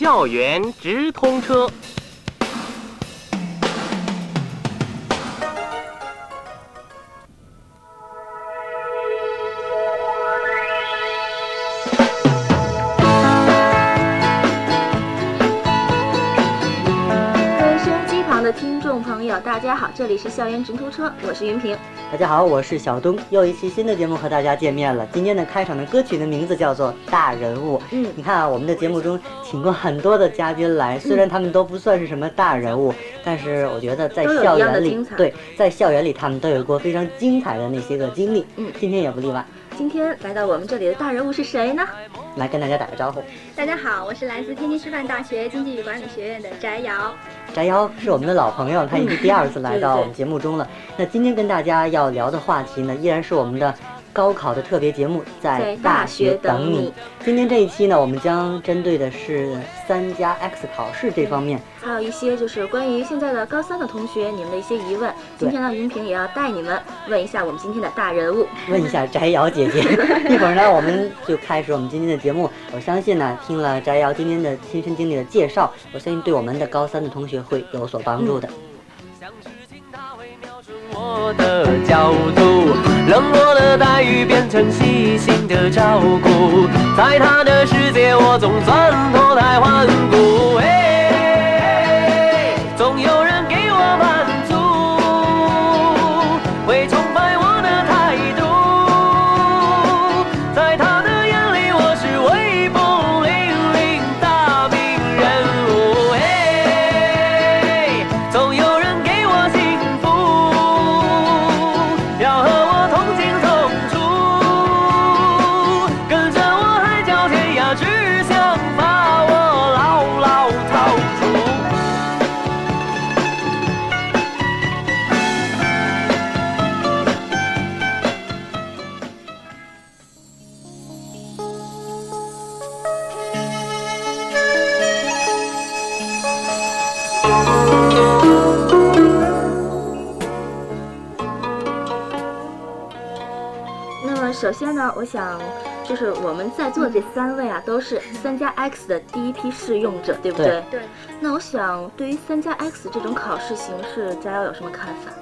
校园直通车。里是校园直通车，我是云平。大家好，我是小东，又一期新的节目和大家见面了。今天的开场的歌曲的名字叫做《大人物》。嗯你看啊，我们的节目中请过很多的嘉宾来，虽然他们都不算是什么大人物，但是我觉得在校园里，对，在校园里他们都有过非常精彩的那些个经历。嗯今天也不例外。今天来到我们这里的大人物是谁呢？来跟大家打个招呼，大家好，我是来自天津师范大学经济与管理学院的翟瑶。翟瑶是我们的老朋友，他已经第二次来到我们节目中了。那今天跟大家要聊的话题呢，依然是我们的高考的特别节目，在在大学等你。今天这一期呢，我们将针对的是三加 X 考试这方面。还有一些就是关于现在的高三的同学，你们的一些疑问。今天呢，云平也要带你们问一下我们今天的大人物。问一下 翟瑶姐姐。一会儿呢，我们就开始我们今天的节目。我相信呢，听了翟瑶今天的亲身经历的介绍，我相信对我们的高三的同学会有所帮助的。像是请他会瞄准我的角度，冷漠的待遇变成细心的照顾，在他的世界我总算脱胎换骨。哎，首先呢，我想就是我们在座的这三位啊，都是三加 X 的第一批试用者，对不对？对，那我想对于三加 X 这种考试形式，佳瑶有什么看法？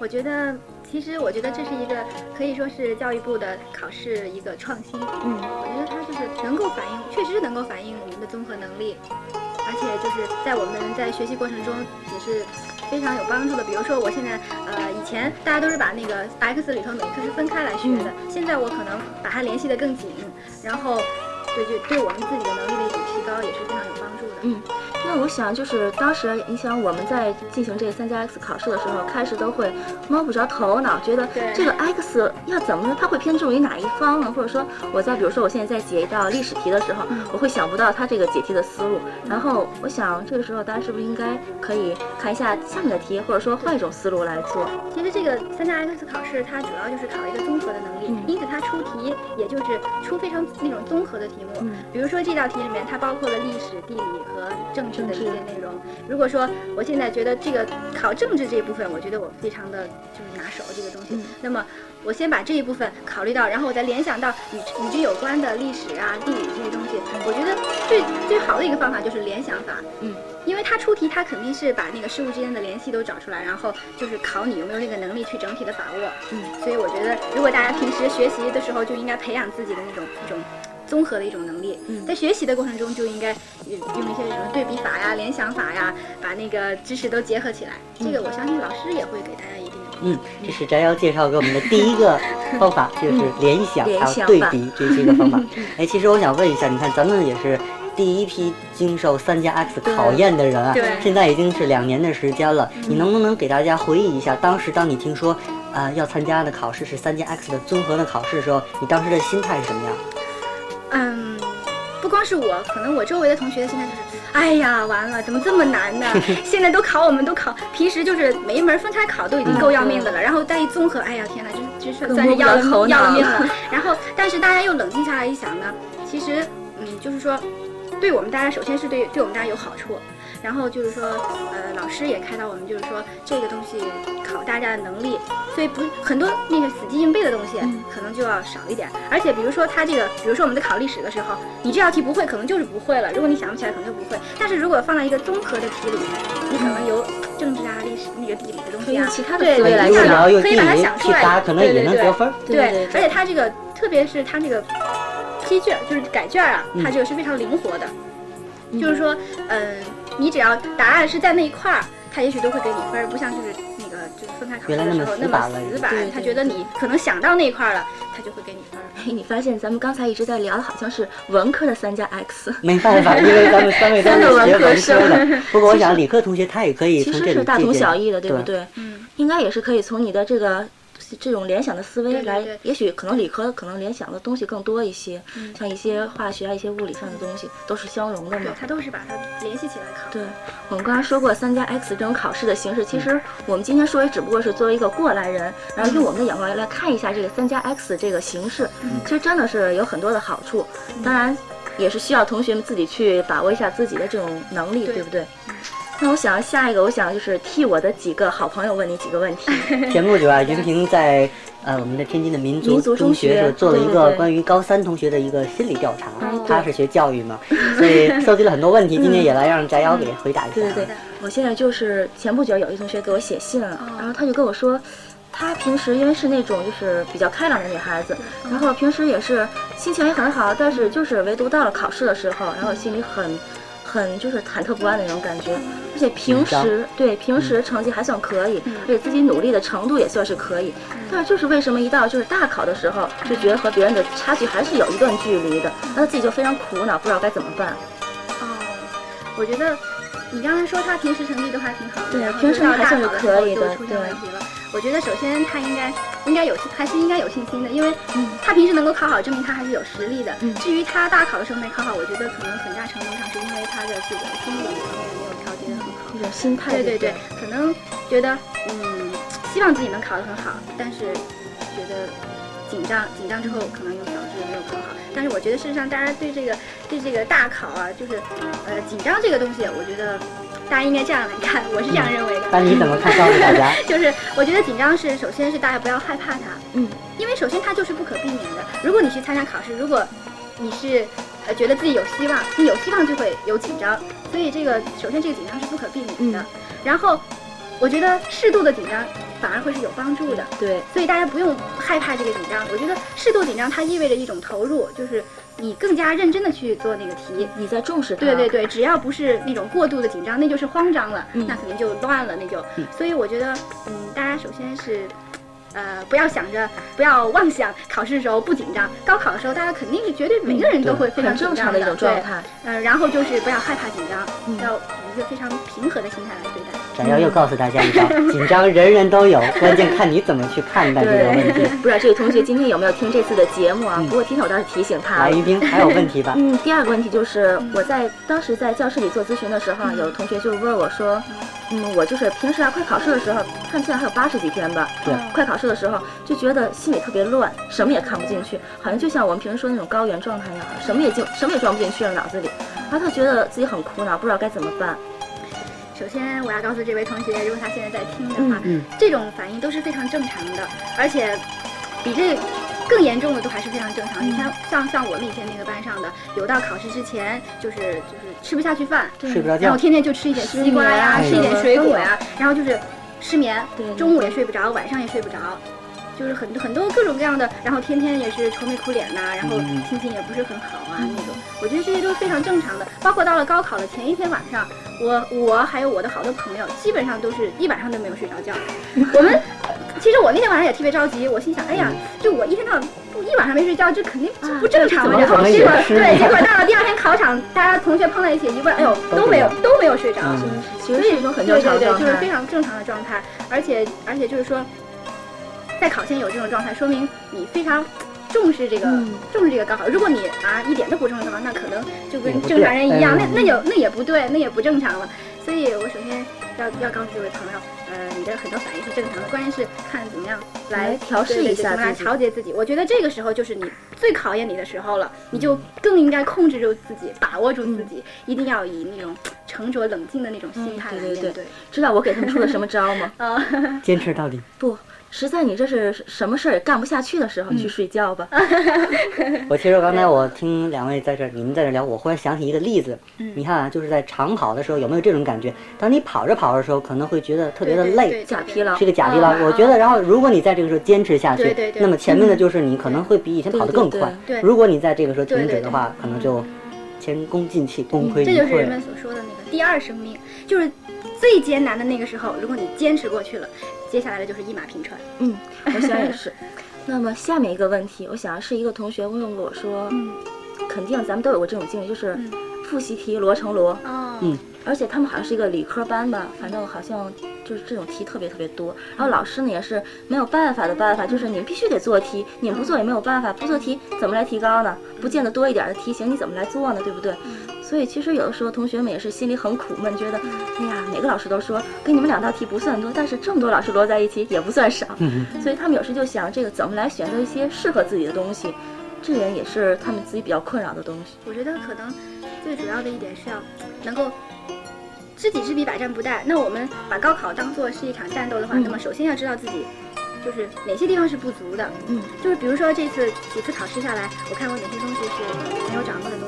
我觉得其实我觉得这是一个可以说是教育部的考试一个创新。嗯我觉得它就是能够反映，确实是能够反映我们的综合能力，而且就是在我们在学习过程中也是非常有帮助的。比如说我现在呃以前大家都是把那个 X 里头每一科是分开来学的，现在我可能把它联系得更紧，然后对对对我们自己的能力的一种提高也是非常有帮助的。嗯，那我想就是当时你想我们在进行这个三加 X 考试的时候，开始都会摸不着头脑，觉得这个 X 要怎么它会偏重于哪一方呢？或者说我在比如说我现在在解一道历史题的时候，嗯我会想不到它这个解题的思路，然后我想这个时候大家是不是应该可以看一下下面的题，或者说换一种思路来做？其实这个三加 X 考试，它主要就是考一个综合的能力，嗯因此它出题也就是出非常那种综合的题目。嗯比如说这道题里面，它包括了历史、地理和政治的一些内容。如果说我现在觉得这个考政治这一部分，我觉得我非常的就是拿手这个东西，嗯那么我先把这一部分考虑到，然后我再联想到与与之有关的历史啊、地理这些东西。我觉得最最好的一个方法就是联想法。嗯。因为它出题，它肯定是把那个事物之间的联系都找出来，然后就是考你有没有那个能力去整体的把握。嗯，所以我觉得，如果大家平时学习的时候，就应该培养自己的那种一种综合的一种能力。嗯在学习的过程中，就应该呃用一些什么对比法呀、联想法呀，把那个知识都结合起来。这个我相信老师也会给大家一定的。嗯，这是翟瑶介绍给我们的第一个方法，就是联想还有对比这些个方法。哎，其实我想问一下，你看咱们也是第一批经受三加 X 考验的人啊，现在已经是两年的时间了，你能不能给大家回忆一下，当时当你听说，呃，要参加的考试是三加 X 的综合的考试的时候，你当时的心态是什么样？嗯，不光是我，可能我周围的同学现在就是，哎呀，完了，怎么这么难呢？现在都考我们都考，平时就是每一门分开考都已经够要命的了，然后再一综合，哎呀，天哪，真真是算是要要了命了。然后，但是大家又冷静下来一想呢，其实，嗯，就是说，对我们大家首先是对对我们大家有好处。然后就是说，呃，老师也开导我们，就是说这个东西考大家的能力，所以不很多那个死记硬背的东西嗯可能就要少一点。而且比如说他这个，比如说我们在考历史的时候，你这道题不会，可能就是不会了。如果你想不起来，可能就不会。但是如果放在一个综合的题里面，你可能有政治啊、历史那个地理的东西啊其他的对对对可以把它想出来去答，可能也能对对对得分。对对对而且它这个，特别是它这个批卷，就是改卷啊，嗯它这个是非常灵活的。就是说，嗯，你只要答案是在那一块儿，他也许都会给你分儿，不像就是那个就是分开考试的时候那死板了么死板他觉得你可能想到那一块儿了，他就会给你分儿。嘿，你发现咱们刚才一直在聊的好像是文科的三加 X，没办法，因为咱们三位都是学文科的。不过我想理科同学他也可以其从这里实是大同小异的，对不对对？嗯，应该也是可以从你的这个这种联想的思维来，对对对也许可能理科可能联想的东西更多一些，嗯像一些化学啊、一些物理上的东西都是相融的嘛。，对他都是把它联系起来考。对，我们刚刚说过三加 X 这种考试的形式，其实我们今天说也只不过是作为一个过来人，然后用我们的眼光来看一下这个三加 X 这个形式，其实真的是有很多的好处，当然也是需要同学们自己去把握一下自己的这种能力，对对不对？那我想下一个，我想就是替我的几个好朋友问你几个问题。前不久啊，云平在呃我们的天津的民族中中学做了一个关于高三同学的一个心理调查嗯，他是学教育嘛，所以收集了很多问题，今天也来让翟瑶给回答一下。对对对，我现在就是前不久有一同学给我写信了，然后他就跟我说，她平时因为是那种就是比较开朗的女孩子，然后平时也是心情也很好，但是就是唯独到了考试的时候，然后心里很。很就是忐忑不安的那种感觉，而且平时对平时成绩还算可以，嗯而且自己努力的程度也算是可以，但是就是为什么一到就是大考的时候，就觉得和别人的差距还是有一段距离的，那他自己就非常苦恼，不知道该怎么办。哦，我觉得你刚才说他平时成绩都还挺好的，对平时还算是可以的出现对问题了。我觉得首先他应该应该有还是应该有信心的，因为他平时能够考好，证明他还是有实力的。嗯至于他大考的时候没考好，我觉得可能很大程度上是因为他的这个心理方面没有调节的很好。一种心态，对对对对，可能觉得嗯，希望自己能考得很好，但是觉得紧张，紧张之后可能又导致没有考好。但是我觉得事实上大家对这个对这个大考啊，就是呃紧张这个东西，我觉得大家应该这样来看，我是这样认为的。那你怎么看？告诉大家。就是我觉得紧张是首先是大家不要害怕它，嗯，因为首先它就是不可避免的。如果你去参加考试，如果你是呃觉得自己有希望，你有希望就会有紧张，所以这个首先这个紧张是不可避免的。嗯然后我觉得适度的紧张反而会是有帮助的，对，所以大家不用害怕这个紧张。我觉得适度紧张它意味着一种投入，就是你更加认真的去做那个题。你在重视它，对对对，只要不是那种过度的紧张，那就是慌张了，嗯那肯定就乱了，那就。所以我觉得，嗯，大家首先是，呃，不要想着，不要妄想考试的时候不紧张。高考的时候，大家肯定是绝对每个人都会非常很正紧张常的一种状。态。嗯，呃，然后就是不要害怕紧张，嗯要以一个非常平和的心态来对待。翟瑶又告诉大家一招，紧张人人都有，关键看你怎么去看待这个问题。不知道这位同学今天有没有听这次的节目啊？不过今天我倒是提醒他来，了于。冰还有问题吧？嗯，第二个问题就是我在当时在教室里做咨询的时候啊，有同学就问我说，嗯，我就是平时啊快考试的时候，看现在还有八十几天吧，对快考试的时候就觉得心里特别乱，什么也看不进去，好像就像我们平时说那种高原状态一样，什么也进什么也装不进去了脑子里，然后他觉得自己很苦恼，不知道该怎么办。首先，我要告诉这位同学，如果他现在在听的话，嗯这种反应都是非常正常的，而且比这更严重的都还是非常正常。你看像像我们以前那个班上的，有到考试之前就是就是吃不下去饭，睡不着觉然后。天天就吃一点西瓜呀，吃一点水果呀，然后就是失眠对，中午也睡不着，晚上也睡不着。就是很多很多各种各样的，然后天天也是愁眉苦脸呐、然后嗯心情也不是很好啊、那种。我觉得这些都是非常正常的。包括到了高考的前一天晚上，我我还有我的好多朋友，基本上都是一晚上都没有睡着觉。我们其实我那天晚上也特别着急，我心想，哎呀，就我一天到晚不一晚上没睡觉，这肯定啊不正常嘛。这怎么可能结果对，结果到了第二天考场，大家同学碰在一起一问，哎呦，都没有都没有睡着。嗯其实是一种很正常的对。就是非常正常的状态，而且而且就是说，在考前有这种状态，说明你非常重视这个、嗯重视这个高考。如果你啊一点都不重视的话，那可能就跟正常人一样，那那就那也不对，那也不正常了。所以我首先要要告诉这位朋友，呃，你的很多反应是正常的，关键是看怎么样来来调试一下怎么来调节自己。我觉得这个时候就是你最考验你的时候了，你就更应该控制住自己，把握住自己，一定要以那种沉着冷静的那种心态来对对对面对。知道我给他们出了什么招吗？啊，坚持到底。不，实在你这是什么事儿也干不下去的时候，你去睡觉吧。我其实刚才我听两位在这儿，你们在这儿聊，我忽然想起一个例子。嗯你看啊，就是在长跑的时候，有没有这种感觉？当你跑着跑着的时候，可能会觉得特别的累，假疲劳是个假疲劳。嗯我觉得，然后如果你在这个时候坚持下去，对对对那么前面的就是你可能会比以前跑得更快。对对对如果你在这个时候停止的话，可能就前功尽弃，功亏一篑这就是人们。所说的那个第二生命，就是最艰难的那个时候，如果你坚持过去了，接下来的就是一马平川。嗯，我想也是。那么下面一个问题，我想是一个同学问过我说，嗯肯定咱们都有过这种经历，就是嗯复习题罗成罗，哦，嗯而且他们好像是一个理科班吧，反正好像就是这种题特别特别多。然后老师呢也是没有办法的办法，就是你们必须得做题，你们不做也没有办法，不做题怎么来提高呢？不见得多一点的题型你怎么来做呢？对不对？所以其实有的时候同学们也是心里很苦闷，觉得，哎呀，每个老师都说给你们两道题不算多，但是这么多老师摞在一起也不算少，所以他们有时就想这个怎么来选择一些适合自己的东西，这点也是他们自己比较困扰的东西。我觉得可能最主要的一点是要能够知己知彼，百战不殆。那我们把高考当做是一场战斗的话，嗯那么首先要知道自己就是哪些地方是不足的。嗯，就是比如说这次几次考试下来，我看我哪些东西是没有掌握的东西，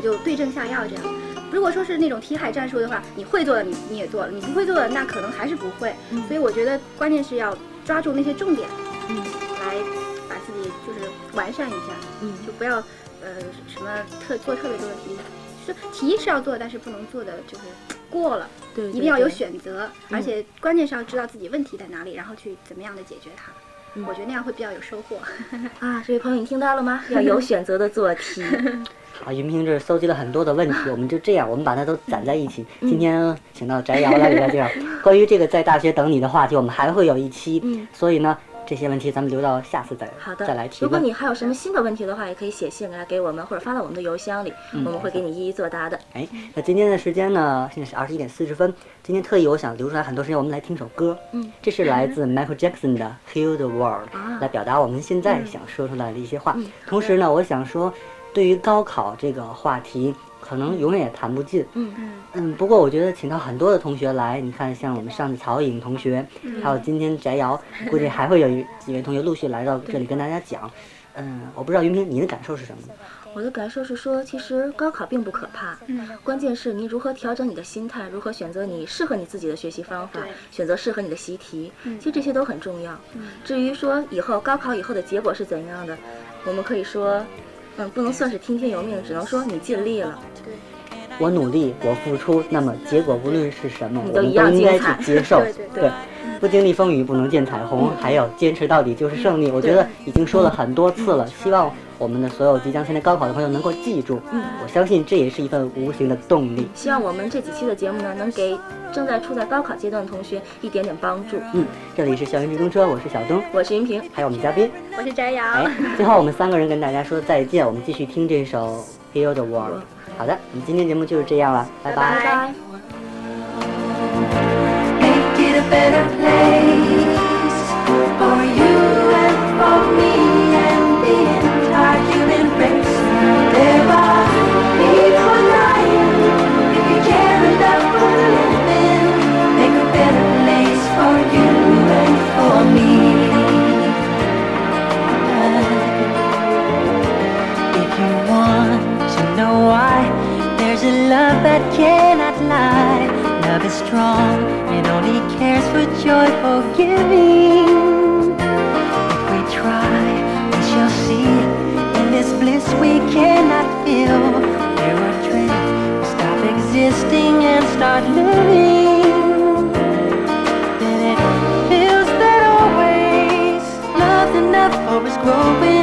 我就对症下药这样。如果说是那种题海战术的话，你会做的你你也做了，你不会做的那可能还是不会。嗯所以我觉得关键是要抓住那些重点，嗯来把自己就是完善一下。嗯就不要呃什么特做特别多的题，是题是要做，但是不能做的就是过了，对，一定要有选择，嗯而且关键是要知道自己问题在哪里，然后去怎么样的解决它。嗯我觉得那样会比较有收获。啊，这位朋友你听到了吗？要有选择的做题。好，云平这儿搜集了很多的问题，我们就这样，我们把它都攒在一起。嗯今天请到翟瑶来给大家介绍关于这个在大学等你的话题，我们还会有一期。嗯所以呢，这些问题咱们留到下次再好的，再来提问。如果你还有什么新的问题的话，也可以写信来给我们，或者发到我们的邮箱里，嗯我们会给你一一作答的。哎，那今天的时间呢？现在是二十一点四十分。今天特意我想留出来很多时间，我们来听首歌。嗯，这是来自 Michael Jackson 的《Heal the World》，啊来表达我们现在想说出来的一些话。嗯同时呢，我想说，对于高考这个话题，可能永远也谈不尽。嗯嗯嗯，不过我觉得请到很多的同学来，你看像我们上次曹颖同学，还有今天翟瑶，估计还会有一几位同学陆续来到这里跟大家讲。嗯，我不知道云平你的感受是什么？我的感受是说，其实高考并不可怕，嗯关键是你如何调整你的心态，如何选择你适合你自己的学习方法，选择适合你的习题，嗯其实这些都很重要。嗯至于说以后高考以后的结果是怎样的，我们可以说，嗯，不能算是听天由命，只能说你尽力了。对我努力，我付出，那么结果无论是什么，我们都应该去接受。对对对不经历风雨不能见彩虹，还有坚持到底就是胜利。我觉得已经说了很多次了，希望我们的所有即将参加高考的朋友能够记住。嗯我相信这也是一份无形的动力。希望我们这几期的节目呢，能给正在处在高考阶段的同学一点点帮助。嗯，这里是校园直通车，我是小东，我是云平，还有我们嘉宾。我是翟瑶。哎，最后我们三个人跟大家说再见，我们继续听这首《Heal the World》。好的，我们今天节目就是这样了，拜拜拜拜。That cannot lie. Love is strong, it only cares for joyful giving. If we try, we shall see. In this bliss we cannot feel. There are dreams, we stop existing and start living. Then it feels that always not enough is growing.